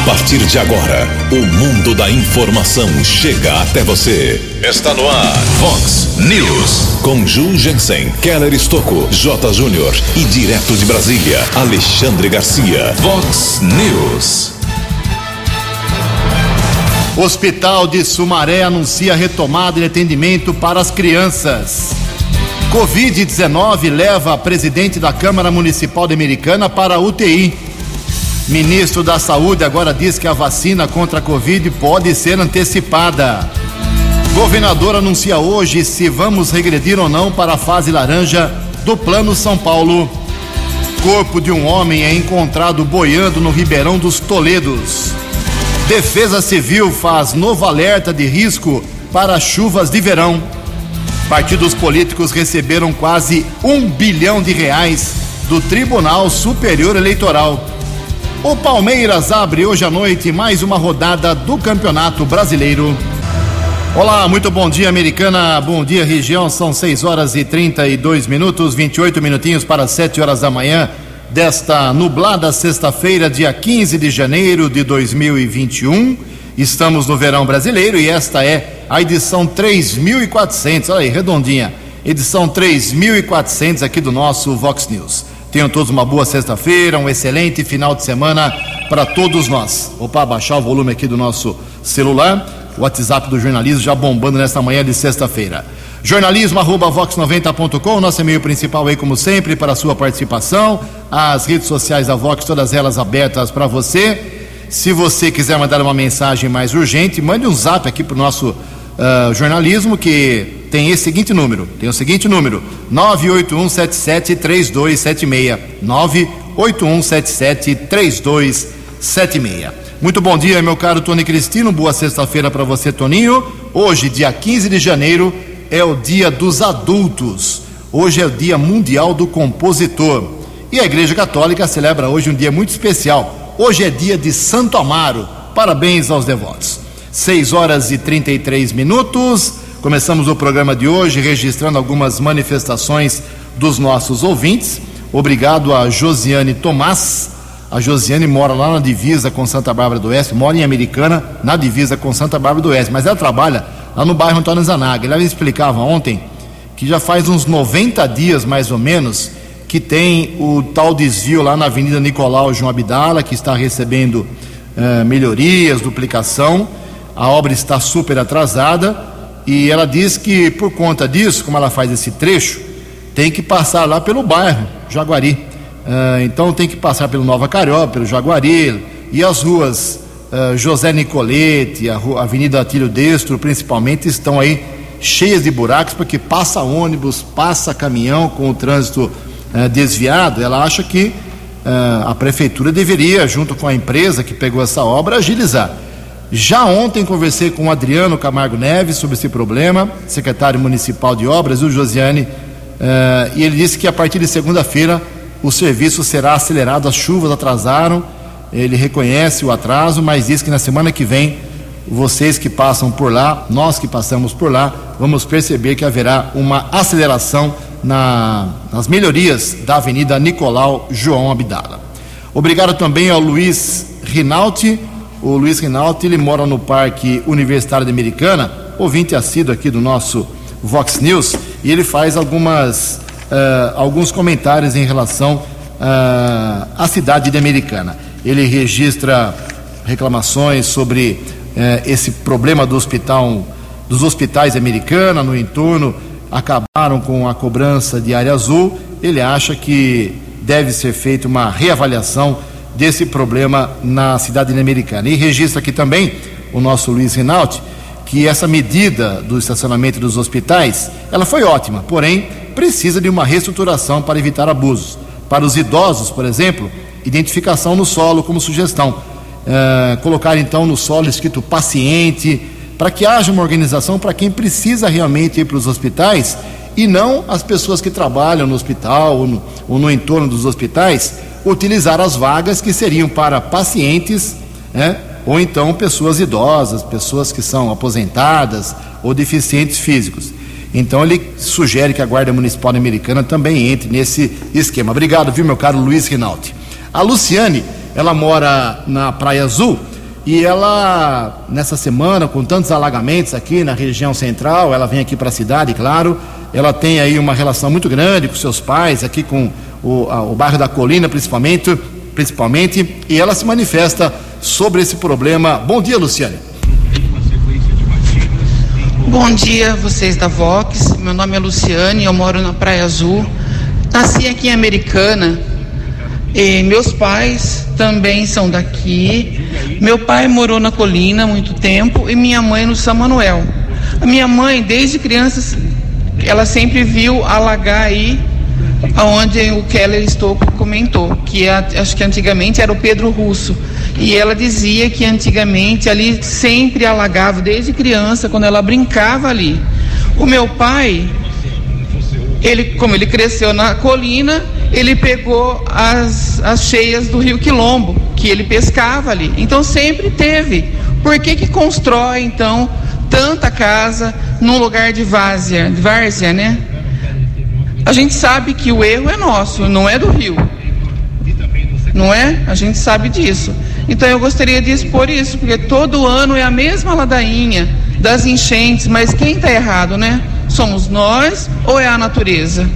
A partir de agora, o mundo da informação chega até você. Está no ar, Fox News. Com Ju Jensen, Keller Estocco, J. Júnior e direto de Brasília, Alexandre Garcia. Fox News. Hospital de Sumaré anuncia retomada de atendimento para as crianças. Covid-19 leva a presidente da Câmara Municipal de Americana para a UTI. Ministro da Saúde agora diz que a vacina contra a Covid pode ser antecipada. Governador anuncia hoje se vamos regredir ou não para a fase laranja do Plano São Paulo. Corpo de um homem é encontrado boiando no Ribeirão dos Toledos. Defesa Civil faz novo alerta de risco para chuvas de verão. Partidos políticos receberam quase um bilhão de reais do Tribunal Superior Eleitoral. O Palmeiras abre hoje à noite mais uma rodada do Campeonato Brasileiro. Olá, muito bom dia, americana. Bom dia, região. São 6 horas e 32 minutos, 28 minutinhos para 7 horas da manhã desta nublada sexta-feira, dia 15 de janeiro de 2021. Estamos no verão brasileiro e esta é a edição 3400. Olha aí, redondinha. Edição 3400 aqui do nosso Vox News. Tenham todos uma boa sexta-feira, um excelente final de semana para todos nós. Opa, baixar o volume aqui do nosso celular. O WhatsApp do jornalismo já bombando nesta manhã de sexta-feira. Jornalismo@vox90.com, nosso e-mail principal aí como sempre para a sua participação. As redes sociais da Vox, todas elas abertas para você. Se você quiser mandar uma mensagem mais urgente, mande um zap aqui para o nosso uh, jornalismo que tem esse seguinte número, tem o seguinte número, 981773276, 981773276. Muito bom dia, meu caro Tony Cristino, boa sexta-feira para você, Toninho. Hoje, dia 15 de janeiro, é o dia dos adultos. Hoje é o dia mundial do compositor. E a Igreja Católica celebra hoje um dia muito especial. Hoje é dia de Santo Amaro. Parabéns aos devotos. 6 horas e 33 minutos. Começamos o programa de hoje registrando algumas manifestações dos nossos ouvintes. Obrigado a Josiane Tomás. A Josiane mora lá na divisa com Santa Bárbara do Oeste, mora em Americana, na divisa com Santa Bárbara do Oeste, mas ela trabalha lá no bairro Antônio Zanaga. Ela me explicava ontem que já faz uns 90 dias mais ou menos que tem o tal desvio lá na Avenida Nicolau João Abdala, que está recebendo uh, melhorias, duplicação. A obra está super atrasada e ela diz que por conta disso, como ela faz esse trecho, tem que passar lá pelo bairro Jaguari. Uh, então tem que passar pelo Nova Carioca, pelo Jaguari e as ruas uh, José Nicolete, a, rua, Avenida Atílio Destro, principalmente, estão aí cheias de buracos, porque passa ônibus, passa caminhão com o trânsito uh, desviado. Ela acha que a prefeitura deveria, junto com a empresa que pegou essa obra, agilizar. Já ontem conversei com o Adriano Camargo Neves sobre esse problema, secretário municipal de obras, o Josiane, e ele disse que a partir de segunda-feira o serviço será acelerado, as chuvas atrasaram ele reconhece o atraso, mas diz que na semana que vem, vocês que passam por lá, nós que passamos por lá, vamos perceber que haverá uma aceleração na, nas melhorias da Avenida Nicolau João Abdala. Obrigado também ao Luiz Rinaldi. O Luiz Rinaldi, ele mora no Parque Universitário de Americana, ouvinte assíduo aqui do nosso Vox News, e ele faz algumas, uh, alguns comentários em relação uh, à cidade de Americana ele registra reclamações sobre eh, esse problema do hospital, dos hospitais americanos no entorno, acabaram com a cobrança de área azul. Ele acha que deve ser feita uma reavaliação desse problema na cidade americana. E registra aqui também o nosso Luiz Rinaldi que essa medida do estacionamento dos hospitais, ela foi ótima, porém precisa de uma reestruturação para evitar abusos. Para os idosos, por exemplo, identificação no solo como sugestão. É, colocar então no solo escrito paciente, para que haja uma organização para quem precisa realmente ir para os hospitais e não as pessoas que trabalham no hospital ou no, ou no entorno dos hospitais utilizar as vagas que seriam para pacientes, né, ou então pessoas idosas, pessoas que são aposentadas ou deficientes físicos. Então ele sugere que a Guarda Municipal Americana também entre nesse esquema. Obrigado, viu, meu caro Luiz Rinaldi. A Luciane, ela mora na Praia Azul E ela, nessa semana, com tantos alagamentos aqui na região central, ela vem aqui para a cidade, claro. Ela tem aí uma relação muito grande com seus pais, aqui com o, a, o bairro da Colina, principalmente, principalmente. E ela se manifesta sobre esse problema. Bom dia, Luciane. Bom dia, vocês da Vox. Meu nome é Luciane, eu moro na Praia Azul. Nasci aqui em Americana. E meus pais também são daqui. Meu pai morou na Colina há muito tempo e minha mãe no São Manuel. A minha mãe, desde criança, ela sempre viu alagar aí aonde o Keller Stocco comentou, que é, acho que antigamente era o Pedro Russo. E ela dizia que antigamente ali sempre alagava, desde criança, quando ela brincava ali. O meu pai, ele, como ele cresceu na colina, ele pegou as, as cheias do rio Quilombo, que ele pescava ali. Então sempre teve. Por que, que constrói, então, tanta casa num lugar de várzea, de várzea, né? A gente sabe que o erro é nosso, não é do rio. Não é? A gente sabe disso. Então eu gostaria de expor isso, porque todo ano é a mesma ladainha das enchentes, mas quem está errado, né? Somos nós ou é a natureza?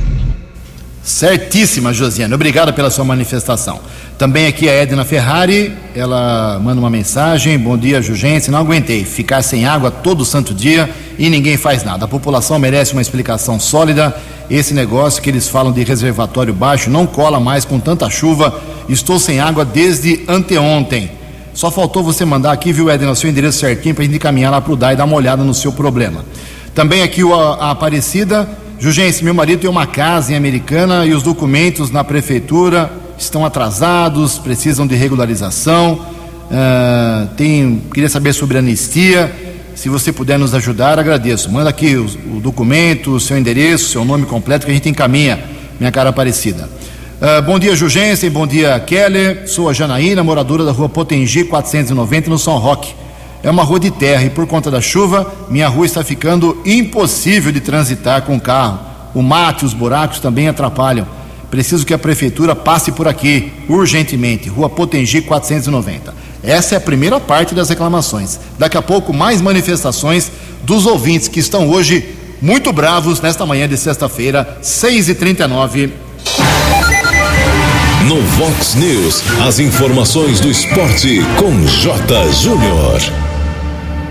Certíssima, Josiane. Obrigado pela sua manifestação. Também aqui a Edna Ferrari, ela manda uma mensagem. Bom dia, Jugense. Não aguentei ficar sem água todo santo dia e ninguém faz nada. A população merece uma explicação sólida. Esse negócio que eles falam de reservatório baixo não cola mais com tanta chuva. Estou sem água desde anteontem. Só faltou você mandar aqui, viu, Edna, o seu endereço certinho para gente encaminhar lá para o DAI e dar uma olhada no seu problema. Também aqui a, a Aparecida Jugense, meu marido tem uma casa em Americana e os documentos na prefeitura estão atrasados, precisam de regularização. Uh, tem, queria saber sobre anistia. Se você puder nos ajudar, agradeço. Manda aqui o, o documento, o seu endereço, seu nome completo que a gente encaminha, minha cara Aparecida. Uh, bom dia, Jugense. Bom dia, Keller. Sou a Janaína, moradora da rua Potengi 490, no São Roque. É uma rua de terra e por conta da chuva, minha rua está ficando impossível de transitar com carro. O mato e os buracos também atrapalham. Preciso que a prefeitura passe por aqui, urgentemente. Rua Potengi 490. Essa é a primeira parte das reclamações. Daqui a pouco, mais manifestações dos ouvintes que estão hoje muito bravos nesta manhã de sexta-feira, 6h39. No Vox News, as informações do esporte com J. Júnior.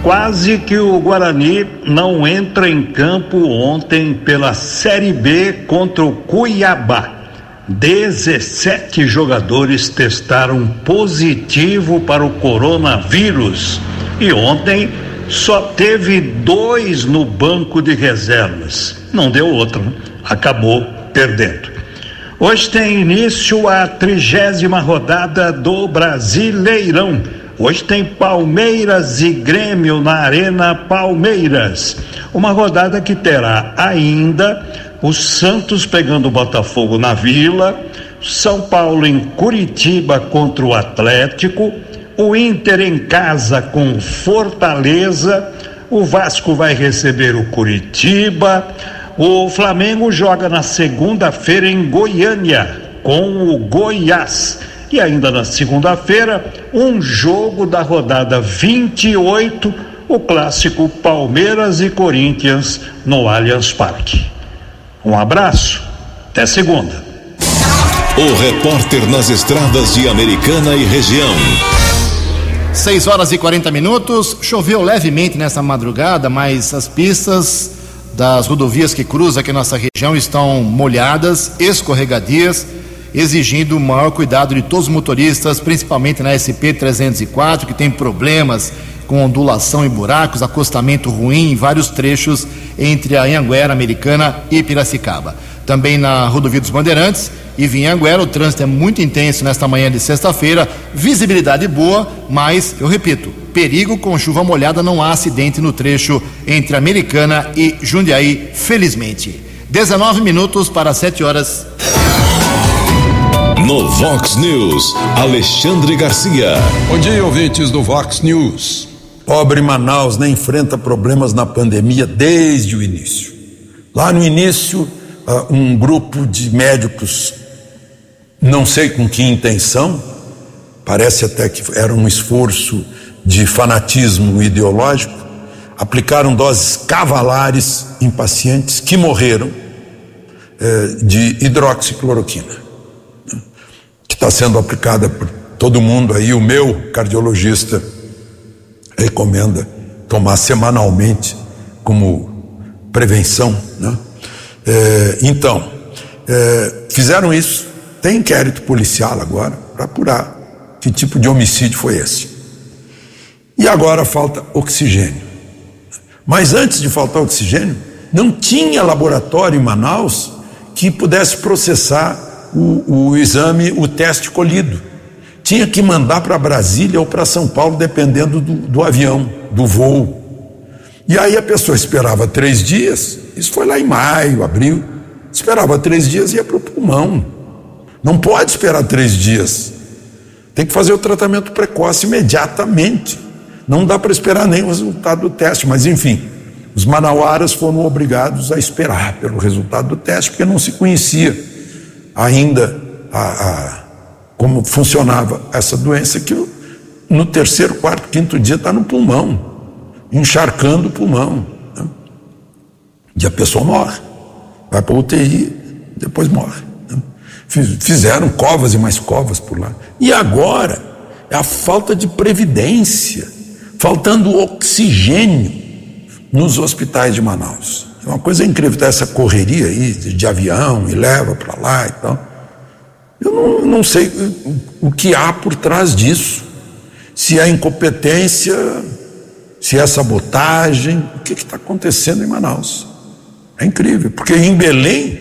Quase que o Guarani não entra em campo ontem pela Série B contra o Cuiabá. 17 jogadores testaram positivo para o coronavírus e ontem só teve dois no banco de reservas. Não deu outro, né? acabou perdendo. Hoje tem início a trigésima rodada do Brasileirão. Hoje tem Palmeiras e Grêmio na Arena Palmeiras. Uma rodada que terá ainda o Santos pegando o Botafogo na Vila, São Paulo em Curitiba contra o Atlético, o Inter em casa com Fortaleza, o Vasco vai receber o Curitiba, o Flamengo joga na segunda-feira em Goiânia com o Goiás. E ainda na segunda-feira, um jogo da rodada 28, o clássico Palmeiras e Corinthians no Allianz Parque. Um abraço, até segunda. O repórter nas estradas de Americana e região. 6 horas e 40 minutos. Choveu levemente nessa madrugada, mas as pistas das rodovias que cruzam aqui nossa região estão molhadas, escorregadias exigindo maior cuidado de todos os motoristas, principalmente na SP 304, que tem problemas com ondulação e buracos, acostamento ruim em vários trechos entre a Anhanguera Americana e Piracicaba. Também na rodovia dos Bandeirantes e Vinhanguera, o trânsito é muito intenso nesta manhã de sexta-feira, visibilidade boa, mas, eu repito, perigo com chuva molhada, não há acidente no trecho entre Americana e Jundiaí, felizmente. 19 minutos para 7 horas. No Vox News, Alexandre Garcia. Bom dia, ouvintes do Vox News. Pobre Manaus nem enfrenta problemas na pandemia desde o início. Lá no início, ah, um grupo de médicos, não sei com que intenção, parece até que era um esforço de fanatismo ideológico, aplicaram doses cavalares em pacientes que morreram eh, de hidroxicloroquina, né, está sendo aplicada por todo mundo aí. O meu cardiologista recomenda tomar semanalmente como prevenção. Né? Eh, então, eh, fizeram isso, tem inquérito policial agora para apurar que tipo de homicídio foi esse. E agora falta oxigênio. Mas antes de faltar oxigênio, não tinha laboratório em Manaus que pudesse processar o, o exame, o teste colhido. Tinha que mandar para Brasília ou para São Paulo, dependendo do, do avião, do voo. E aí a pessoa esperava três dias, isso foi lá em maio, abril, esperava três dias e ia para o pulmão. Não pode esperar três dias. Tem que fazer o tratamento precoce imediatamente. Não dá para esperar nem o resultado do teste, mas enfim, os manauaras foram obrigados a esperar pelo resultado do teste, porque não se conhecia ainda a, a, como funcionava essa doença, que no terceiro, quarto, quinto dia está no pulmão, encharcando o pulmão. Né? E a pessoa morre, vai para UTI, depois morre. Né? Fizeram covas e mais covas por lá. E agora é a falta de previdência faltando oxigênio nos hospitais de Manaus. É uma coisa incrível, tá essa correria aí de, avião e leva para lá e tal. Eu não, não sei o, o que há por trás disso. Se é incompetência, se é sabotagem, o que está acontecendo em Manaus? É incrível, porque em Belém,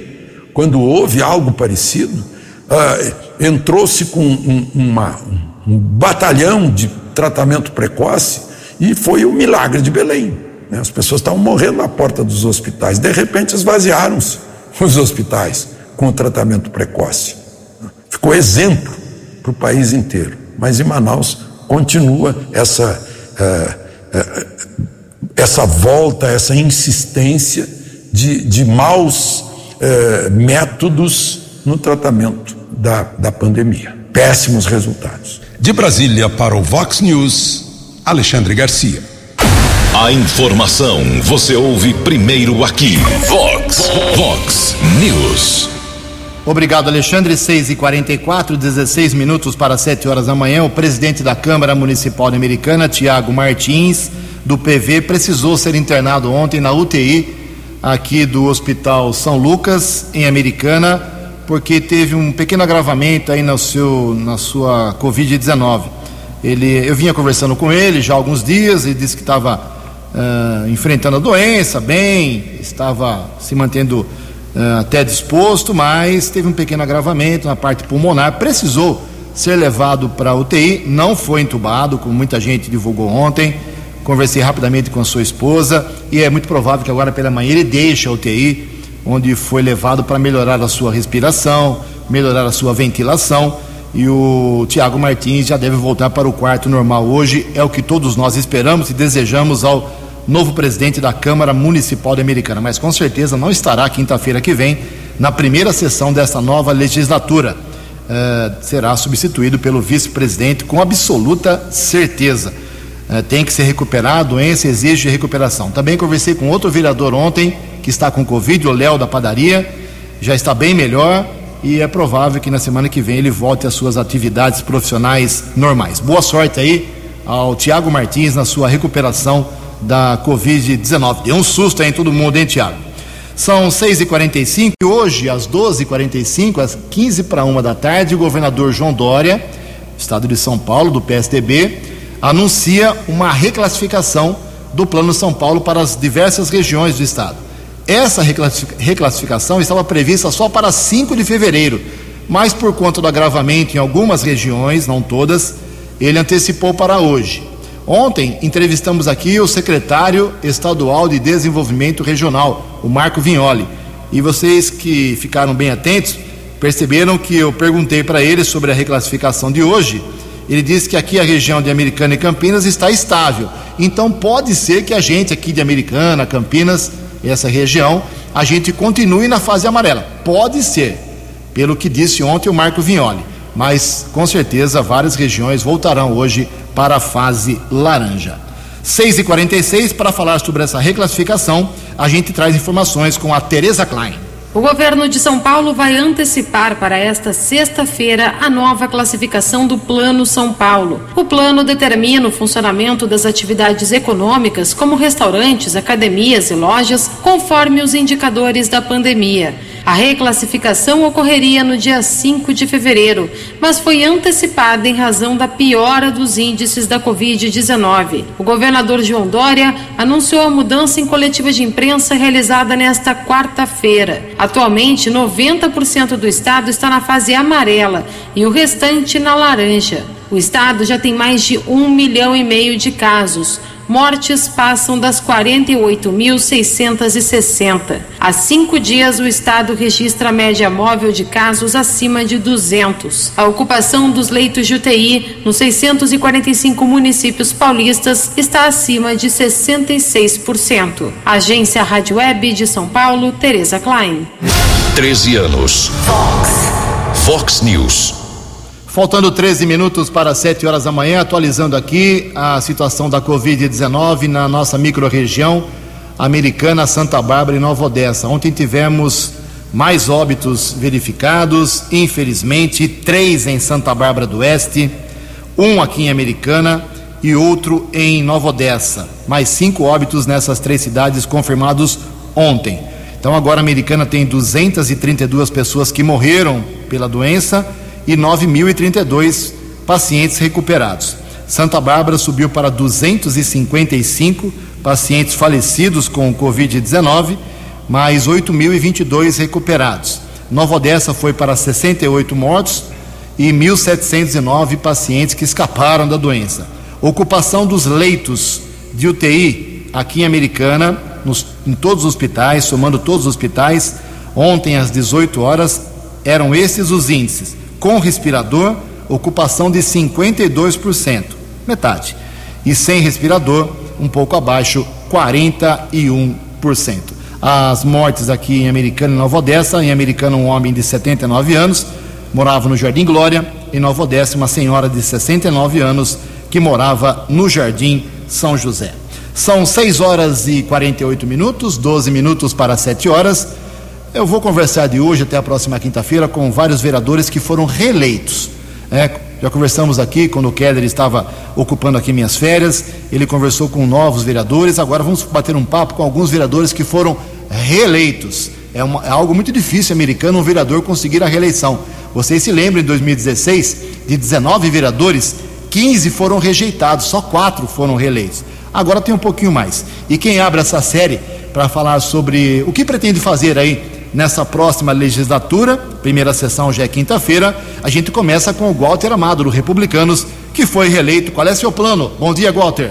quando houve algo parecido, ah, entrou-se com um, uma, um batalhão de tratamento precoce e foi o milagre de Belém. Né? As pessoas estavam morrendo na porta dos hospitais. De repente esvaziaram-se os hospitais com o tratamento precoce. Ficou exemplo para o país inteiro. Mas em Manaus continua essa, é, é, essa volta, essa insistência de, de maus é, métodos no tratamento da, da pandemia. Péssimos resultados. De Brasília para o Vox News. Alexandre Garcia. A informação você ouve primeiro aqui. Vox, Vox News. Obrigado, Alexandre. 6 e 44 16 minutos para 7 horas da manhã. O presidente da Câmara Municipal Americana, Tiago Martins, do PV, precisou ser internado ontem na UTI aqui do Hospital São Lucas, em Americana, porque teve um pequeno agravamento aí no seu, na sua Covid-19. Ele, eu vinha conversando com ele já há alguns dias, ele disse que estava uh, enfrentando a doença bem, estava se mantendo uh, até disposto, mas teve um pequeno agravamento na parte pulmonar, precisou ser levado para UTI, não foi entubado, como muita gente divulgou ontem. Conversei rapidamente com a sua esposa e é muito provável que agora pela manhã ele deixe a UTI, onde foi levado para melhorar a sua respiração, melhorar a sua ventilação e o Tiago Martins já deve voltar para o quarto normal hoje. É o que todos nós esperamos e desejamos ao novo presidente da Câmara Municipal de Americana, mas com certeza não estará quinta-feira que vem na primeira sessão desta nova legislatura. Uh, será substituído pelo vice-presidente com absoluta certeza. Uh, tem que se recuperar, a doença exige recuperação. Também conversei com outro vereador ontem que está com Covid, o Léo da padaria, já está bem melhor e é provável que na semana que vem ele volte às suas atividades profissionais normais. Boa sorte aí ao Tiago Martins na sua recuperação da Covid-19. Deu um susto em todo mundo, hein, Tiago? São 6h45 e hoje, às 12h45, às 15 para uma da tarde, o governador João Dória, estado de São Paulo, do PSDB, anuncia uma reclassificação do Plano São Paulo para as diversas regiões do estado. Essa reclassificação estava prevista só para 5 de fevereiro, mas por conta do agravamento em algumas regiões, não todas, ele antecipou para hoje. Ontem entrevistamos aqui o secretário estadual de Desenvolvimento Regional, o Marco Vignoli. E vocês que ficaram bem atentos perceberam que eu perguntei para ele sobre a reclassificação de hoje. Ele disse que aqui a região de Americana e Campinas está estável. Então pode ser que a gente aqui de Americana, Campinas, essa região, a gente continue na fase amarela. Pode ser, pelo que disse ontem o Marco Vignoli. Mas com certeza várias regiões voltarão hoje para a fase laranja. 6 e 46 para falar sobre essa reclassificação, a gente traz informações com a Tereza Klein. O governo de São Paulo vai antecipar para esta sexta-feira a nova classificação do Plano São Paulo. O plano determina o funcionamento das atividades econômicas, como restaurantes, academias e lojas, conforme os indicadores da pandemia. A reclassificação ocorreria no dia 5 de fevereiro, mas foi antecipada em razão da piora dos índices da Covid-19. O governador João Dória anunciou a mudança em coletiva de imprensa realizada nesta quarta-feira. Atualmente, 90% do estado está na fase amarela e o restante na laranja. O estado já tem mais de um milhão e meio de casos mortes passam das 48.660. Há cinco dias, o estado registra a média móvel de casos acima de 200. A ocupação dos leitos de UTI nos 645 municípios paulistas está acima de 66%. Agência Rádio Web de São Paulo, Tereza Klein. 13 anos. Fox. Fox News. Faltando 13 minutos para 7 horas da manhã, atualizando aqui a situação da Covid-19 na nossa microrregião americana, Santa Bárbara e Nova Odessa. Ontem tivemos mais óbitos verificados, infelizmente, três em Santa Bárbara do Oeste, um aqui em Americana e outro em Nova Odessa. Mais cinco óbitos nessas três cidades confirmados ontem. Então agora a Americana tem 232 pessoas que morreram pela doença e 9.032 pacientes recuperados. Santa Bárbara subiu para 255 pacientes falecidos com Covid-19, mais 8.022 recuperados. Nova Odessa foi para 68 mortos e 1.709 pacientes que escaparam da doença. Ocupação dos leitos de UTI aqui em Americana, nos, em todos os hospitais, somando todos os hospitais, ontem às 18 horas, eram esses os índices com respirador, ocupação de 52%, metade. E sem respirador, um pouco abaixo, 41%. As mortes aqui em Americana e Nova Odessa, em Americana um homem de 79 anos, morava no Jardim Glória, em Nova Odessa uma senhora de 69 anos que morava no Jardim São José. São 6 horas e 48 minutos, 12 minutos para 7 horas. Eu vou conversar de hoje até a próxima quinta-feira com vários vereadores que foram reeleitos. É, já conversamos aqui quando o Keller estava ocupando aqui minhas férias. Ele conversou com novos vereadores. Agora vamos bater um papo com alguns vereadores que foram reeleitos. É, uma, é algo muito difícil, americano, um vereador conseguir a reeleição. Vocês se lembram, em 2016, de 19 vereadores, 15 foram rejeitados, só quatro foram reeleitos. Agora tem um pouquinho mais. E quem abre essa série para falar sobre o que pretende fazer aí nessa próxima legislatura, primeira sessão já é quinta-feira, a gente começa com o Walter Amado, do Republicanos, que foi reeleito. Qual é seu plano? Bom dia, Walter.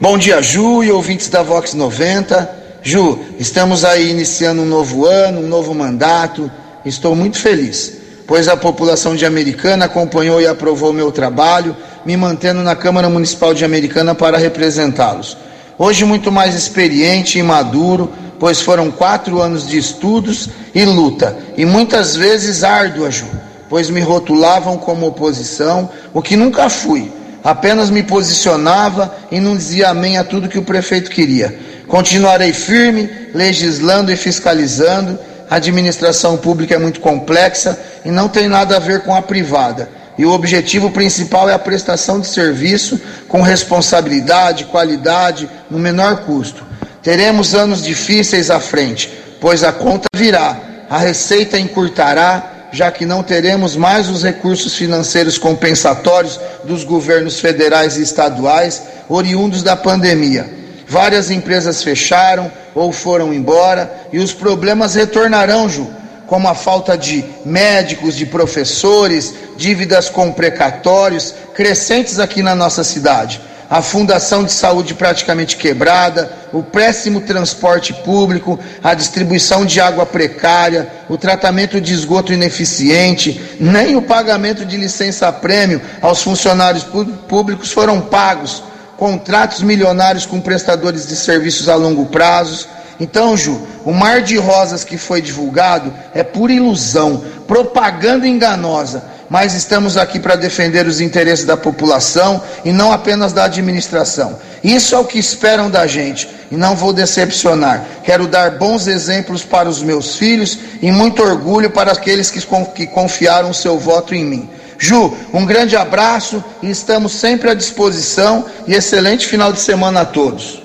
Bom dia, Ju e ouvintes da Vox 90. Ju, estamos aí iniciando um novo ano, um novo mandato. Estou muito feliz, pois a população de Americana acompanhou e aprovou meu trabalho, me mantendo na Câmara Municipal de Americana para representá-los. Hoje, muito mais experiente e maduro, pois foram quatro anos de estudos e luta, e muitas vezes árdua, Ju, pois me rotulavam como oposição, o que nunca fui. Apenas me posicionava e não dizia amém a tudo que o prefeito queria. Continuarei firme, legislando e fiscalizando. A administração pública é muito complexa e não tem nada a ver com a privada. E o objetivo principal é a prestação de serviço com responsabilidade, qualidade, no menor custo. Teremos anos difíceis à frente, pois a conta virá, a receita encurtará, já que não teremos mais os recursos financeiros compensatórios dos governos federais e estaduais oriundos da pandemia. Várias empresas fecharam ou foram embora e os problemas retornarão, Ju, como a falta de médicos, de professores, dívidas com precatórios crescentes aqui na nossa cidade a fundação de saúde praticamente quebrada, o péssimo transporte público, a distribuição de água precária, o tratamento de esgoto ineficiente, nem o pagamento de licença-prêmio aos funcionários públicos foram pagos, contratos milionários com prestadores de serviços a longo prazo, Então, Ju, o mar de rosas que foi divulgado é pura ilusão, propaganda enganosa. Mas estamos aqui para defender os interesses da população e não apenas da administração. Isso é o que esperam da gente e não vou decepcionar. Quero dar bons exemplos para os meus filhos e muito orgulho para aqueles que, confiaram seu voto em mim. Ju, um grande abraço e estamos sempre à disposição e excelente final de semana a todos.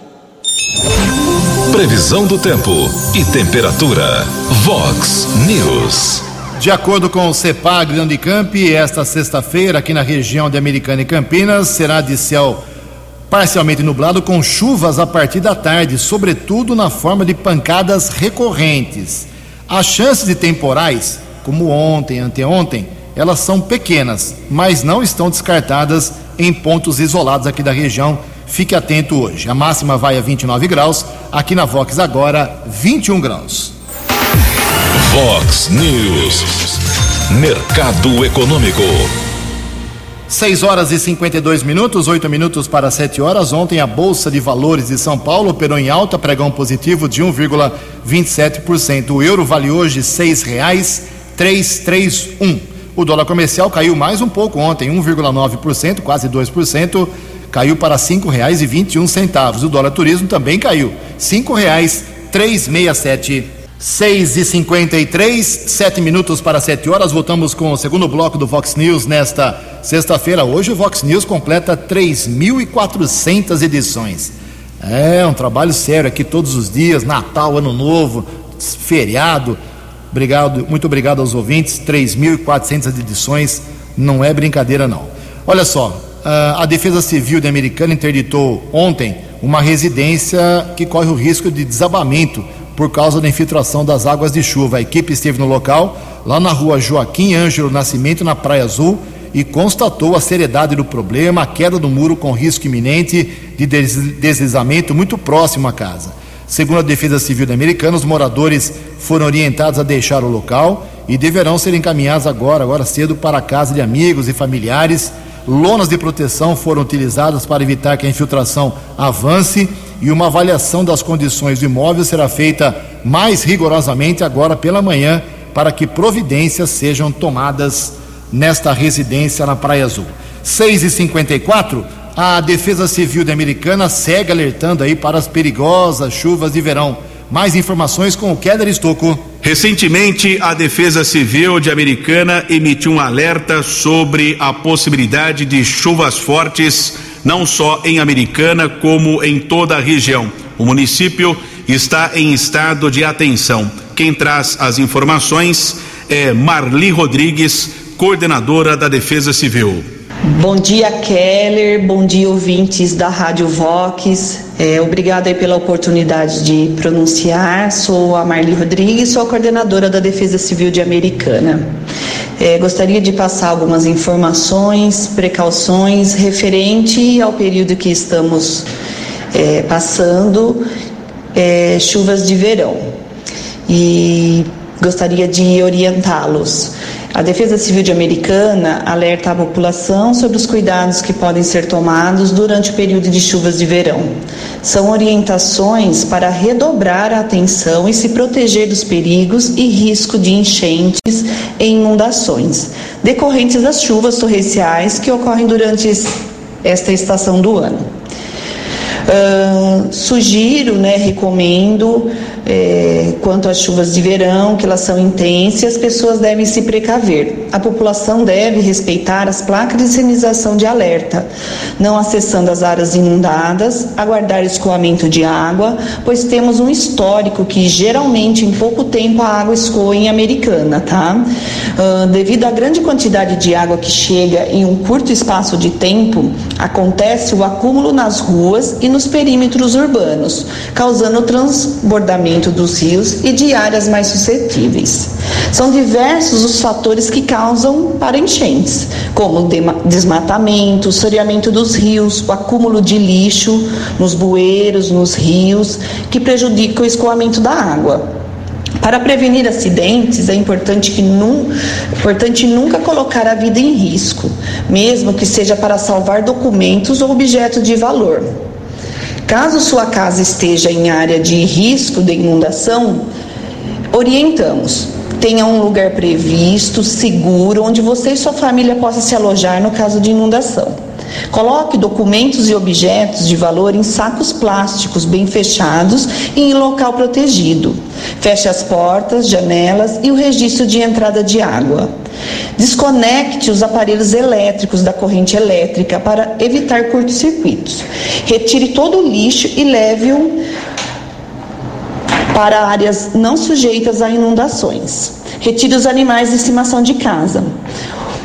Previsão do tempo e temperatura. Vox News. De acordo com o CEPAG Unicamp, esta sexta-feira aqui na região de Americana e Campinas será de céu parcialmente nublado com chuvas a partir da tarde, sobretudo na forma de pancadas recorrentes. As chances de temporais, como ontem, anteontem, elas são pequenas, mas não estão descartadas em pontos isolados aqui da região. Fique atento hoje. A máxima vai a 29 graus, aqui na Vox agora 21 graus. Vox News. Mercado Econômico. 6 horas e 52 minutos, 8 minutos para 7 horas. Ontem a Bolsa de Valores de São Paulo operou em alta, pregão positivo de 1,27%. O euro vale hoje R$ 6,331. O dólar comercial caiu mais um pouco ontem, 1,9%, quase 2%, caiu para R$ 5,21. O dólar turismo também caiu, R$ 5,367. 6 e 53 sete minutos para 7 horas. Voltamos com o segundo bloco do Vox News nesta sexta-feira. Hoje o Vox News completa 3.400 edições. É um trabalho sério aqui todos os dias, Natal, Ano Novo, feriado. Obrigado, muito obrigado aos ouvintes. 3.400 edições, não é brincadeira não. Olha só, a Defesa Civil de Americana interditou ontem uma residência que corre o risco de desabamento por causa da infiltração das águas de chuva. A equipe esteve no local, lá na rua Joaquim Ângelo Nascimento, na Praia Azul, e constatou a seriedade do problema, a queda do muro com risco iminente de deslizamento muito próximo à casa. Segundo a Defesa Civil Americana, os moradores foram orientados a deixar o local e deverão ser encaminhados agora, agora cedo, para a casa de amigos e familiares. Lonas de proteção foram utilizadas para evitar que a infiltração avance e uma avaliação das condições do imóvel será feita mais rigorosamente agora pela manhã para que providências sejam tomadas nesta residência na Praia Azul. 6 e 54 a Defesa Civil de Americana segue alertando aí para as perigosas chuvas de verão. Mais informações com o Keller Estocco. Recentemente, a Defesa Civil de Americana emitiu um alerta sobre a possibilidade de chuvas fortes não só em Americana, como em toda a região. O município está em estado de atenção. Quem traz as informações é Marli Rodrigues, coordenadora da Defesa Civil. Bom dia, Keller. Bom dia, ouvintes da Rádio Vox. É, obrigada aí pela oportunidade de pronunciar. Sou a Marli Rodrigues, sou a coordenadora da Defesa Civil de Americana. É, gostaria de passar algumas informações, precauções referente ao período que estamos é, passando, é, chuvas de verão. E gostaria de orientá-los. A Defesa Civil de Americana alerta a população sobre os cuidados que podem ser tomados durante o período de chuvas de verão. São orientações para redobrar a atenção e se proteger dos perigos e risco de enchentes e inundações decorrentes das chuvas torrenciais que ocorrem durante esta estação do ano. Sugiro, né, recomendo é, quanto às chuvas de verão, que elas são intensas as pessoas devem se precaver. A população deve respeitar as placas de sinalização de alerta, não acessando as áreas inundadas, aguardar escoamento de água, pois temos um histórico que geralmente em pouco tempo a água escoa em Americana, tá? Uh, devido à grande quantidade de água que chega em um curto espaço de tempo, acontece o acúmulo nas ruas e nos perímetros urbanos, causando transbordamento dos rios e de áreas mais suscetíveis. São diversos os fatores que causam para enchentes, como desmatamento, soreamento dos rios, o acúmulo de lixo nos bueiros, nos rios, que prejudica o escoamento da água. Para prevenir acidentes, é importante, que nu, importante nunca colocar a vida em risco, mesmo que seja para salvar documentos ou objetos de valor. Caso sua casa esteja em área de risco de inundação, orientamos. Tenha um lugar previsto, seguro, onde você e sua família possam se alojar no caso de inundação. Coloque documentos e objetos de valor em sacos plásticos bem fechados e em local protegido. Feche as portas, janelas e o registro de entrada de água. Desconecte os aparelhos elétricos da corrente elétrica para evitar curtos-circuitos. Retire todo o lixo e leve-o para áreas não sujeitas a inundações. Retire os animais de estimação de casa.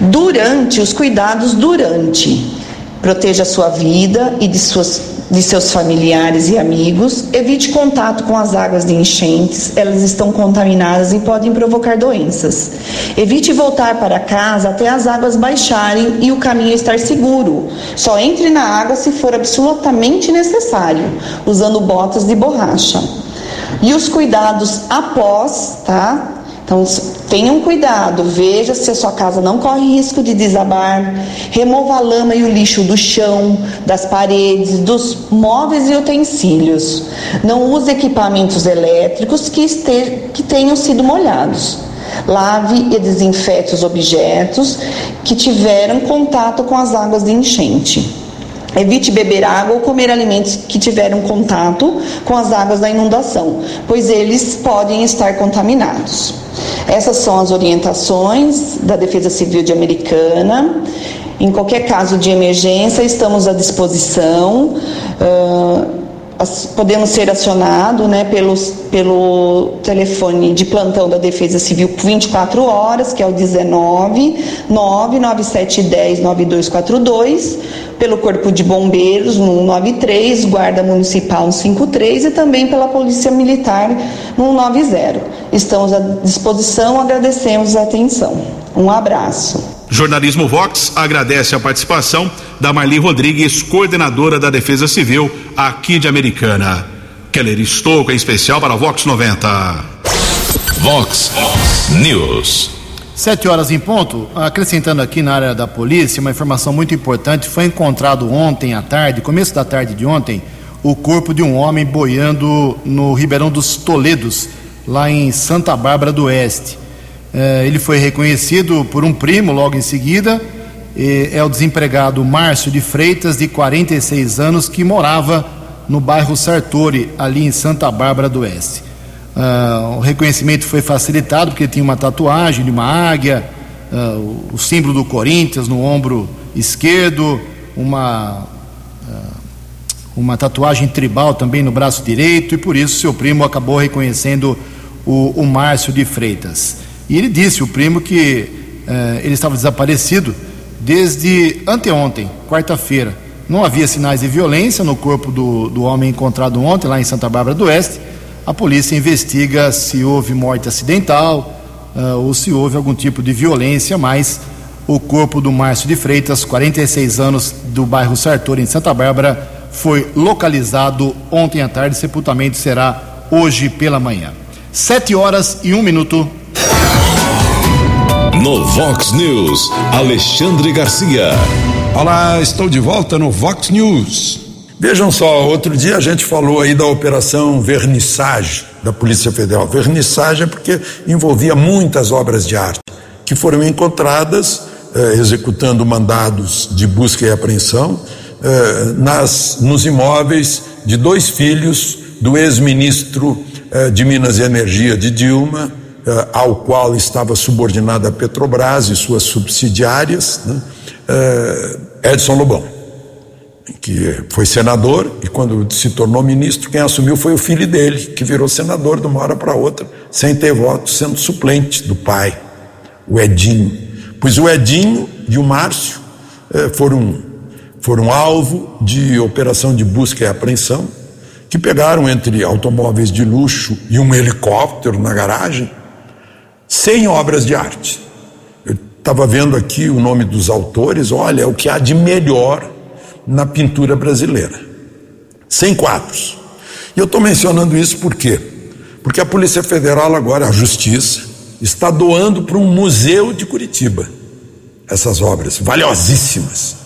Durante os cuidados durante Proteja sua vida e de, suas, de seus familiares e amigos. Evite contato com as águas de enchentes, elas estão contaminadas e podem provocar doenças. Evite voltar para casa até as águas baixarem e o caminho estar seguro. Só entre na água se for absolutamente necessário, usando botas de borracha. E os cuidados após, tá? Então, tenham cuidado, veja se a sua casa não corre risco de desabar, remova a lama e o lixo do chão, das paredes, dos móveis e utensílios. Não use equipamentos elétricos que, este, que tenham sido molhados. Lave e desinfete os objetos que tiveram contato com as águas de enchente. Evite beber água ou comer alimentos que tiveram contato com as águas da inundação, pois eles podem estar contaminados. Essas são as orientações da Defesa Civil de Americana. Em qualquer caso de emergência, estamos à disposição. Uh, podemos ser acionados né, pelo telefone de plantão da Defesa Civil 24 horas, que é o 19 99710 9242, pelo Corpo de Bombeiros no 193, Guarda Municipal no 53 e também pela Polícia Militar no 190. Estamos à disposição, agradecemos a atenção. Um abraço. Jornalismo Vox agradece a participação da Marli Rodrigues, coordenadora da Defesa Civil aqui de Americana. Keller Estouco, em especial para Vox 90. Vox News. Sete horas em ponto, acrescentando aqui na área da polícia, uma informação muito importante, foi encontrado ontem à tarde, começo da tarde de ontem, o corpo de um homem boiando no Ribeirão dos Toledos, lá em Santa Bárbara do Oeste. É, ele foi reconhecido por um primo logo em seguida. É o desempregado Márcio de Freitas, de 46 anos, que morava no bairro Sartori, ali em Santa Bárbara do Oeste. Uh, o reconhecimento foi facilitado porque tinha uma tatuagem de uma águia, uh, o símbolo do Corinthians no ombro esquerdo, uma, uh, uma tatuagem tribal também no braço direito, e por isso seu primo acabou reconhecendo o, o Márcio de Freitas. E ele disse, o primo, que eh, ele estava desaparecido desde anteontem, quarta-feira. Não havia sinais de violência no corpo do, do homem encontrado ontem, lá em Santa Bárbara do Oeste. A polícia investiga se houve morte acidental uh, ou se houve algum tipo de violência, mas o corpo do Márcio de Freitas, 46 anos, do bairro Sartori, em Santa Bárbara, foi localizado ontem à tarde. Sepultamento será hoje pela manhã. Sete horas e um minuto. No Vox News, Alexandre Garcia. Olá, estou de volta no Vox News. Vejam só, outro dia a gente falou aí da operação Vernissage da Polícia Federal. Vernissage é porque envolvia muitas obras de arte que foram encontradas eh, executando mandados de busca e apreensão eh, nas, nos imóveis de dois filhos do ex-ministro eh, de Minas e Energia de Dilma, ao qual estava subordinada a Petrobras e suas subsidiárias, né, eh, Edson Lobão, que foi senador e quando se tornou ministro, quem assumiu foi o filho dele, que virou senador de uma hora para outra, sem ter voto, sendo suplente do pai, o Edinho. Pois o Edinho e o Márcio eh, foram, foram alvo de operação de busca e apreensão, que pegaram entre automóveis de luxo e um helicóptero na garagem 100 obras de arte. Eu estava vendo aqui o nome dos autores, olha, é o que há de melhor na pintura brasileira. 100 quadros. E eu estou mencionando isso por quê? Porque a Polícia Federal, agora, a Justiça, está doando para um museu de Curitiba essas obras valiosíssimas.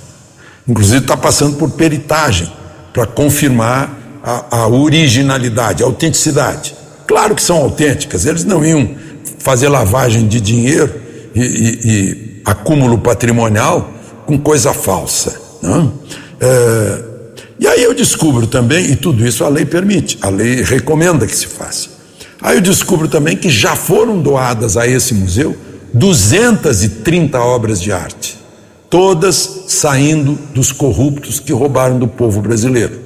Inclusive está passando por peritagem para confirmar a, a originalidade, a autenticidade. Claro que são autênticas, eles não iam fazer lavagem de dinheiro e, e, e acúmulo patrimonial com coisa falsa. Não? É, e aí eu descubro também, e tudo isso a lei permite, a lei recomenda que se faça. Aí eu descubro também que já foram doadas a esse museu 230 obras de arte, todas saindo dos corruptos que roubaram do povo brasileiro.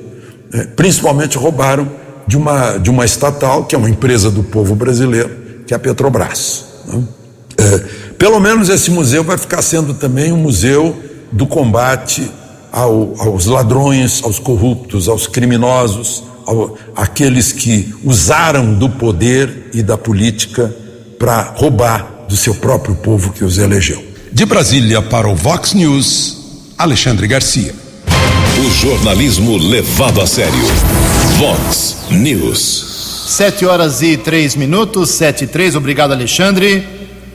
É, principalmente roubaram de uma, de uma estatal, que é uma empresa do povo brasileiro, que é a Petrobras. Né? É, pelo menos esse museu vai ficar sendo também um museu do combate ao, aos ladrões, aos corruptos, aos criminosos, ao, àqueles que usaram do poder e da política para roubar do seu próprio povo que os elegeu. De Brasília para o Vox News, Alexandre Garcia. O jornalismo levado a sério. Vox News. Sete horas e três minutos, sete e três. Obrigado, Alexandre.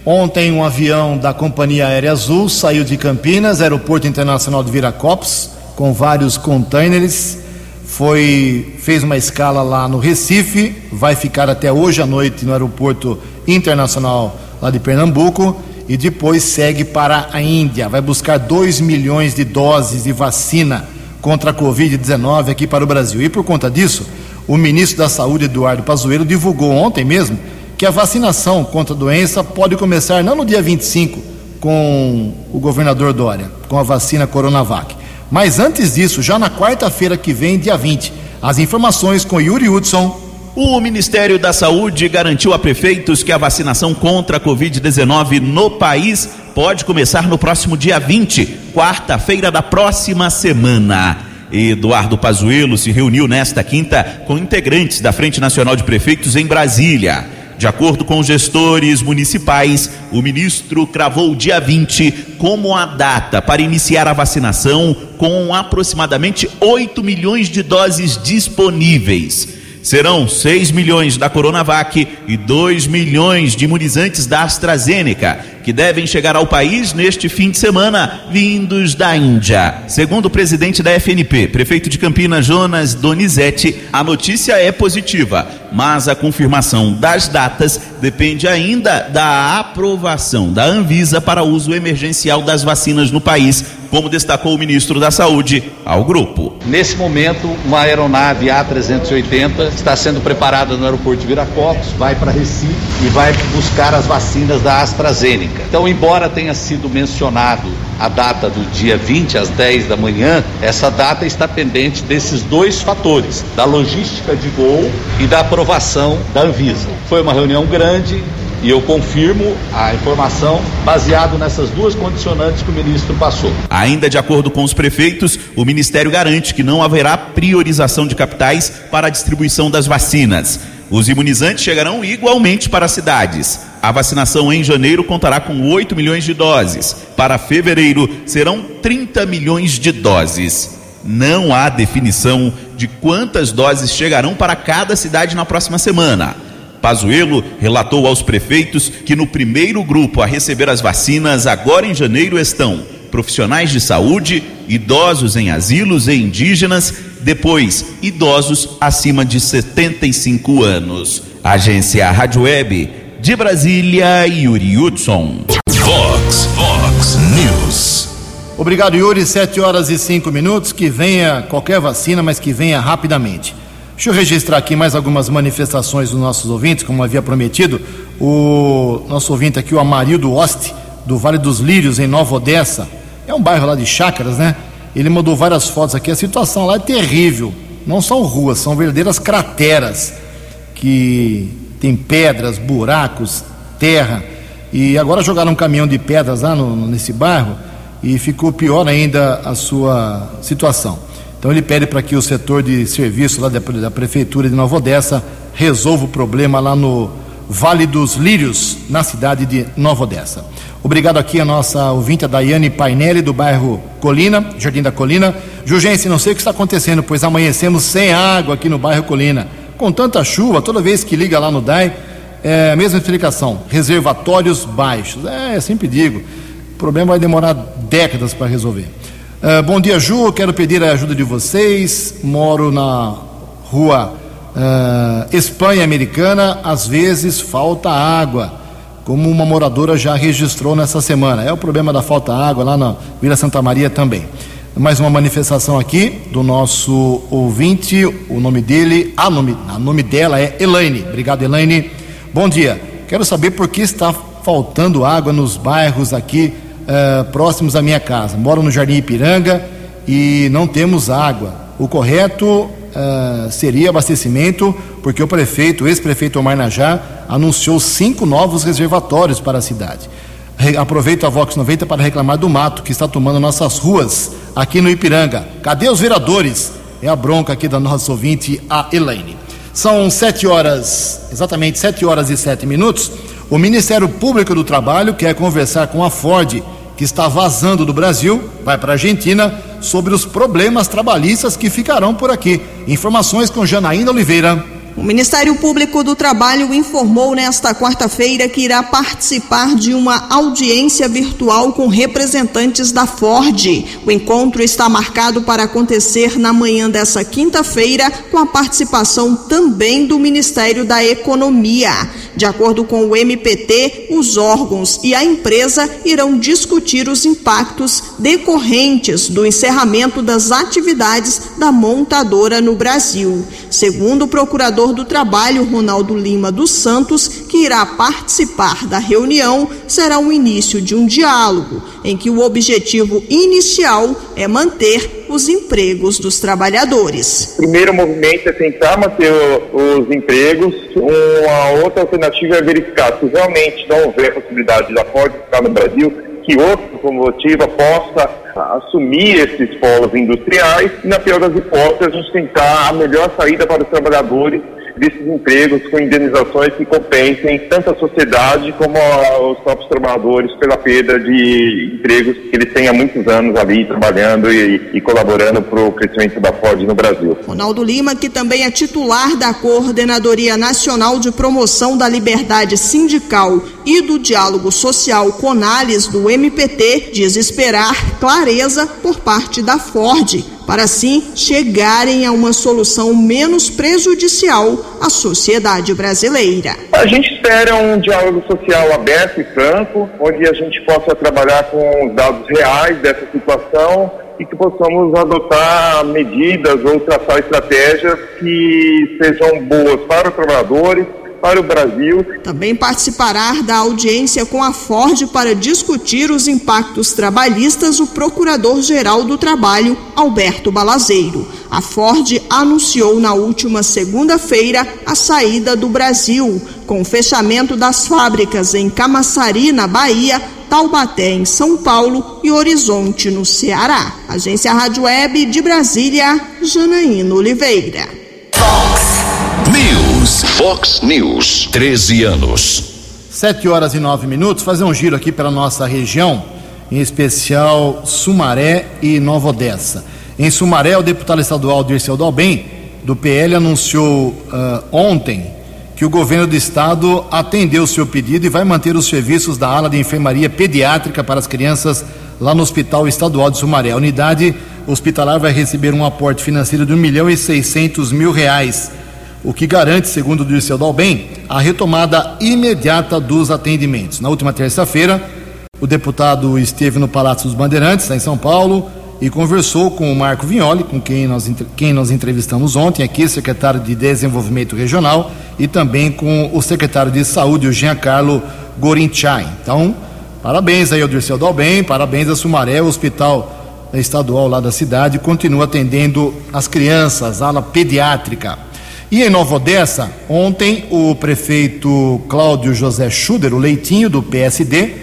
Ontem, um avião da Companhia Aérea Azul saiu de Campinas, Aeroporto Internacional de Viracopos, com vários containers. Foi, fez uma escala lá no Recife, vai ficar até hoje à noite no Aeroporto Internacional lá de Pernambuco e depois segue para a Índia. Vai buscar 2 milhões de doses de vacina contra a Covid-19 aqui para o Brasil. E por conta disso, o ministro da Saúde, Eduardo Pazuello, divulgou ontem mesmo que a vacinação contra a doença pode começar não no dia 25 com o governador Dória, com a vacina Coronavac, mas antes disso, já na quarta-feira que vem, dia 20. As informações com Yuri Hudson. O Ministério da Saúde garantiu a prefeitos que a vacinação contra a Covid-19 no país pode começar no próximo dia 20, quarta-feira da próxima semana. Eduardo Pazuello se reuniu nesta quinta com integrantes da Frente Nacional de Prefeitos em Brasília. De acordo com gestores municipais, o ministro cravou o dia 20 como a data para iniciar a vacinação, com aproximadamente 8 milhões de doses disponíveis. Serão 6 milhões da Coronavac e 2 milhões de imunizantes da AstraZeneca, que devem chegar ao país neste fim de semana, vindos da Índia. Segundo o presidente da FNP, prefeito de Campinas, Jonas Donizete, a notícia é positiva, mas a confirmação das datas depende ainda da aprovação da Anvisa para uso emergencial das vacinas no país, como destacou o ministro da Saúde ao grupo. Nesse momento, uma aeronave A380 está sendo preparada no aeroporto de Viracopos, vai para Recife e vai buscar as vacinas da AstraZeneca. Então, embora tenha sido mencionado a data do dia 20 às 10 da manhã, essa data está pendente desses dois fatores, da logística de voo e da aprovação da Anvisa. Foi uma reunião grande, e eu confirmo a informação baseado nessas duas condicionantes que o ministro passou. Ainda de acordo com os prefeitos, o ministério garante que não haverá priorização de capitais para a distribuição das vacinas. Os imunizantes chegarão igualmente para as cidades. A vacinação em janeiro contará com 8 milhões de doses. Para fevereiro, serão 30 milhões de doses. Não há definição de quantas doses chegarão para cada cidade na próxima semana. Pazuello relatou aos prefeitos que no primeiro grupo a receber as vacinas agora em janeiro estão profissionais de saúde, idosos em asilos e indígenas, depois idosos acima de 75 anos. Agência Rádio Web de Brasília, Yuri Hudson. Fox, Fox News. Obrigado, Yuri. Sete horas e cinco minutos. Que venha qualquer vacina, mas que venha rapidamente. Deixa eu registrar aqui mais algumas manifestações dos nossos ouvintes, como havia prometido. O nosso ouvinte aqui, o Amarildo Oste, do Vale dos Lírios, em Nova Odessa. É um bairro lá de chácaras, né? Ele mandou várias fotos aqui. A situação lá é terrível. Não são ruas, são verdadeiras crateras que tem pedras, buracos, terra. E agora jogaram um caminhão de pedras lá no, nesse bairro e ficou pior ainda a sua situação. Então ele pede para que o setor de serviço lá da, da Prefeitura de Nova Odessa resolva o problema lá no Vale dos Lírios, na cidade de Nova Odessa. Obrigado aqui a nossa ouvinte, a Daiane Painelli, do bairro Colina, Jardim da Colina. Jurgense, não sei o que está acontecendo, pois amanhecemos sem água aqui no bairro Colina. Com tanta chuva, toda vez que liga lá no DAI, é a mesma explicação: reservatórios baixos. É, sempre digo, o problema vai demorar décadas para resolver. Uh, bom dia, Ju. Quero pedir a ajuda de vocês. Moro na rua uh, Espanha Americana, às vezes falta água, como uma moradora já registrou nessa semana. É o problema da falta água lá na Vila Santa Maria também. Mais uma manifestação aqui do nosso ouvinte, o nome dele, a nome, a nome dela é Elaine. Obrigado, Elaine. Bom dia. Quero saber por que está faltando água nos bairros aqui uh, próximos à minha casa. Moro no Jardim Ipiranga e não temos água. O correto uh, seria abastecimento, porque o prefeito, ex-prefeito Omar Najá, anunciou cinco novos reservatórios para a cidade. Aproveito a Vox 90 para reclamar do mato que está tomando nossas ruas aqui no Ipiranga. Cadê os vereadores? É a bronca aqui da nossa ouvinte, a Elaine. São sete horas, exatamente sete horas e sete minutos. O Ministério Público do Trabalho quer conversar com a Ford, que está vazando do Brasil, vai para a Argentina, sobre os problemas trabalhistas que ficarão por aqui. Informações com Janaína Oliveira. O Ministério Público do Trabalho informou nesta quarta-feira que irá participar de uma audiência virtual com representantes da Ford. O encontro está marcado para acontecer na manhã dessa quinta-feira, com a participação também do Ministério da Economia. De acordo com o MPT, os órgãos e a empresa irão discutir os impactos decorrentes do encerramento das atividades da montadora no Brasil. Segundo o procurador do Trabalho, Ronaldo Lima dos Santos, que irá participar da reunião, será o início de um diálogo em que o objetivo inicial é manter os empregos dos trabalhadores. O primeiro movimento é tentar manter os empregos. Uma outra alternativa é verificar se realmente não houver possibilidade da Ford ficar no Brasil, que outra locomotiva possa assumir esses polos industriais e, na pior das hipóteses, a gente tentar a melhor saída para os trabalhadores desses empregos com indenizações que compensem tanto a sociedade como a, os próprios trabalhadores pela perda de empregos que eles têm há muitos anos ali trabalhando e, e colaborando para o crescimento da Ford no Brasil. Ronaldo Lima, que também é titular da Coordenadoria Nacional de Promoção da Liberdade Sindical e do Diálogo Social Conales do MPT, diz esperar clareza por parte da Ford para assim chegarem a uma solução menos prejudicial à sociedade brasileira. A gente espera um diálogo social aberto e franco, onde a gente possa trabalhar com os dados reais dessa situação e que possamos adotar medidas ou traçar estratégias que sejam boas para os trabalhadores para o Brasil. Também participará da audiência com a Ford para discutir os impactos trabalhistas o Procurador-Geral do Trabalho, Alberto Balazeiro. A Ford anunciou na última segunda-feira a saída do Brasil, com o fechamento das fábricas em Camaçari, na Bahia, Taubaté, em São Paulo e Horizonte, no Ceará. Agência Rádio Web de Brasília, Janaína Oliveira. Fox News. Fox News. 13 anos. 7 horas e 9 minutos. Fazer um giro aqui pela nossa região, em especial Sumaré e Nova Odessa. Em Sumaré, o deputado estadual Dirceu Dalben, do PL, anunciou uh, ontem que o governo do estado atendeu o seu pedido e vai manter os serviços da ala de enfermaria pediátrica para as crianças lá no Hospital Estadual de Sumaré. A unidade hospitalar vai receber um aporte financeiro de 1 milhão e 600 mil reais, o que garante, segundo o Dirceu Dalben, a retomada imediata dos atendimentos. Na última terça-feira, o deputado esteve no Palácio dos Bandeirantes, em São Paulo, e conversou com o Marco Vignoli, com quem nós, quem nós entrevistamos ontem, aqui, secretário de Desenvolvimento Regional, e também com o secretário de Saúde, o Giancarlo Gorinchai. Então, parabéns aí ao Dirceu Dalben, parabéns a Sumaré, o hospital estadual lá da cidade, continua atendendo as crianças, ala pediátrica. E em Nova Odessa, ontem o prefeito Cláudio José Schuder, o leitinho do PSD,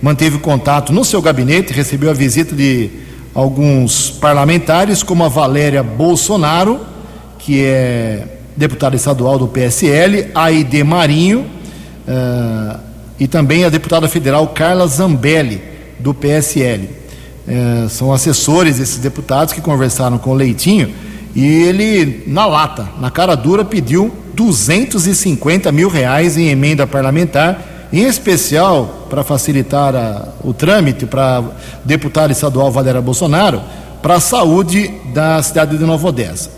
manteve contato no seu gabinete, recebeu a visita de alguns parlamentares, como a Valéria Bolsonaro, que é deputada estadual do PSL, a Aide Marinho, uh, e também a deputada federal Carla Zambelli, do PSL. Uh, são assessores desses deputados que conversaram com o Leitinho e ele, na lata, na cara dura, pediu 250 mil reais em emenda parlamentar, em especial para facilitar a, o trâmite para deputado estadual Valéria Bolsonaro, para a saúde da cidade de Nova Odessa.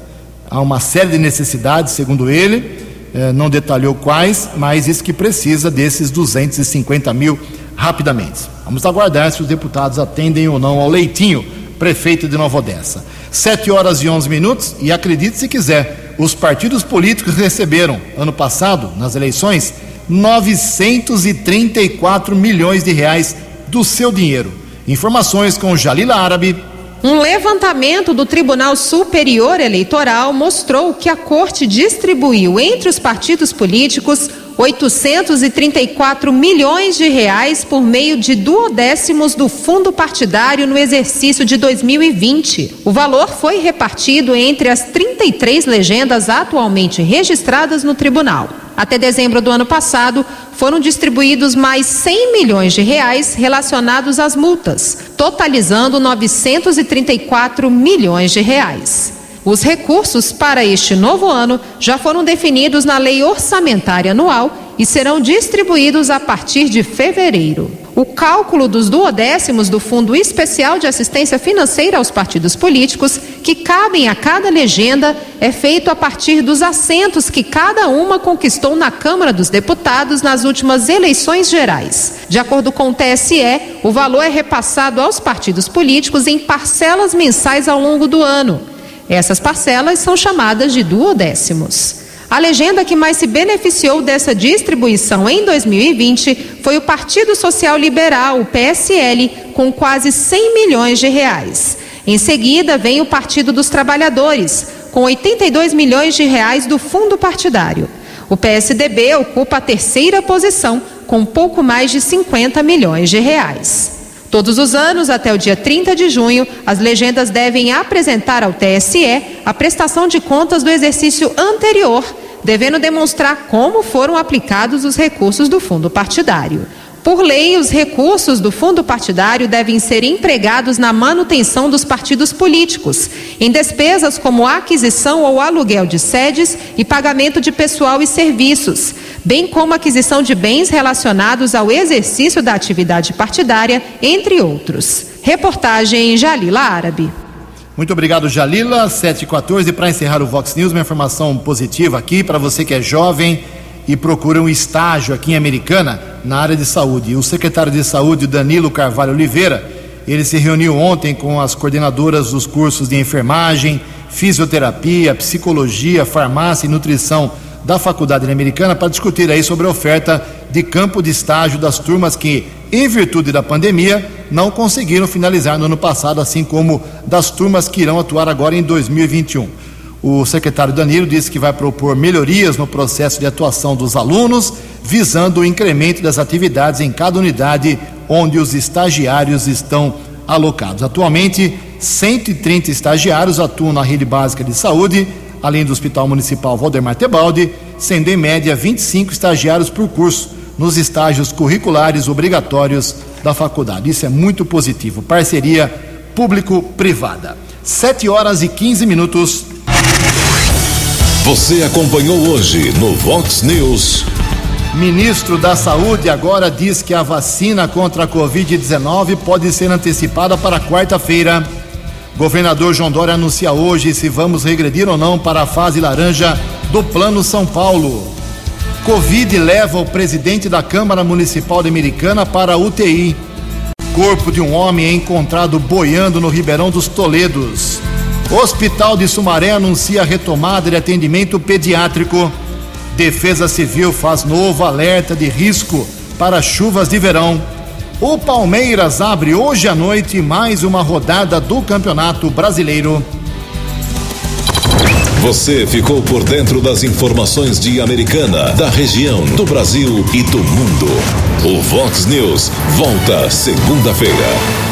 Há uma série de necessidades, segundo ele, eh, não detalhou quais, mas disse que precisa desses 250 mil rapidamente. Vamos aguardar se os deputados atendem ou não ao Leitinho, prefeito de Nova Odessa. 7 horas e 11 minutos, e acredite se quiser, os partidos políticos receberam, ano passado, nas eleições, 934 milhões de reais do seu dinheiro. Informações com Jalila Árabe. Um levantamento do Tribunal Superior Eleitoral mostrou que a corte distribuiu entre os partidos políticos 834 milhões de reais por meio de duodécimos do fundo partidário no exercício de 2020. O valor foi repartido entre as 33 legendas atualmente registradas no tribunal. Até dezembro do ano passado, foram distribuídos mais 100 milhões de reais relacionados às multas, totalizando 934 milhões de reais. Os recursos para este novo ano já foram definidos na Lei Orçamentária Anual e serão distribuídos a partir de fevereiro. O cálculo dos duodécimos do Fundo Especial de Assistência Financeira aos partidos políticos, que cabem a cada legenda, é feito a partir dos assentos que cada uma conquistou na Câmara dos Deputados nas últimas eleições gerais. De acordo com o TSE, o valor é repassado aos partidos políticos em parcelas mensais ao longo do ano. Essas parcelas são chamadas de duodécimos. A legenda que mais se beneficiou dessa distribuição em 2020 foi o Partido Social Liberal, o PSL, com quase 100 milhões de reais. Em seguida, vem o Partido dos Trabalhadores, com 82 milhões de reais do fundo partidário. O PSDB ocupa a terceira posição, com pouco mais de 50 milhões de reais. Todos os anos, até o dia 30 de junho, as legendas devem apresentar ao TSE a prestação de contas do exercício anterior, devendo demonstrar como foram aplicados os recursos do fundo partidário. Por lei, os recursos do fundo partidário devem ser empregados na manutenção dos partidos políticos, em despesas como aquisição ou aluguel de sedes e pagamento de pessoal e serviços, bem como aquisição de bens relacionados ao exercício da atividade partidária, entre outros. Reportagem Jalila Árabe. Muito obrigado, Jalila. 7 e 14 para encerrar o Vox News, uma informação positiva aqui para você que é jovem e procura um estágio aqui em Americana na área de saúde. O secretário de Saúde, Danilo Carvalho Oliveira, ele se reuniu ontem com as coordenadoras dos cursos de enfermagem, fisioterapia, psicologia, farmácia e nutrição da Faculdade Americana para discutir aí sobre a oferta de campo de estágio das turmas que, em virtude da pandemia, não conseguiram finalizar no ano passado, assim como das turmas que irão atuar agora em 2021. O secretário Danilo disse que vai propor melhorias no processo de atuação dos alunos, visando o incremento das atividades em cada unidade onde os estagiários estão alocados. Atualmente, 130 estagiários atuam na rede básica de saúde, além do Hospital Municipal Valdemar Tebaldi, sendo em média 25 estagiários por curso nos estágios curriculares obrigatórios da faculdade. Isso é muito positivo. Parceria público-privada. 7 horas e 15 minutos. Você acompanhou hoje no Vox News. Ministro da Saúde agora diz que a vacina contra a Covid-19 pode ser antecipada para quarta-feira. Governador João Dória anuncia hoje se vamos regredir ou não para a fase laranja do Plano São Paulo. Covid leva o presidente da Câmara Municipal de Americana para a UTI. Corpo de um homem é encontrado boiando no Ribeirão dos Toledos. Hospital de Sumaré anuncia retomada de atendimento pediátrico. Defesa Civil faz novo alerta de risco para chuvas de verão. O Palmeiras abre hoje à noite mais uma rodada do Campeonato Brasileiro. Você ficou por dentro das informações de Americana, da região, do Brasil e do mundo. O Vox News volta segunda-feira.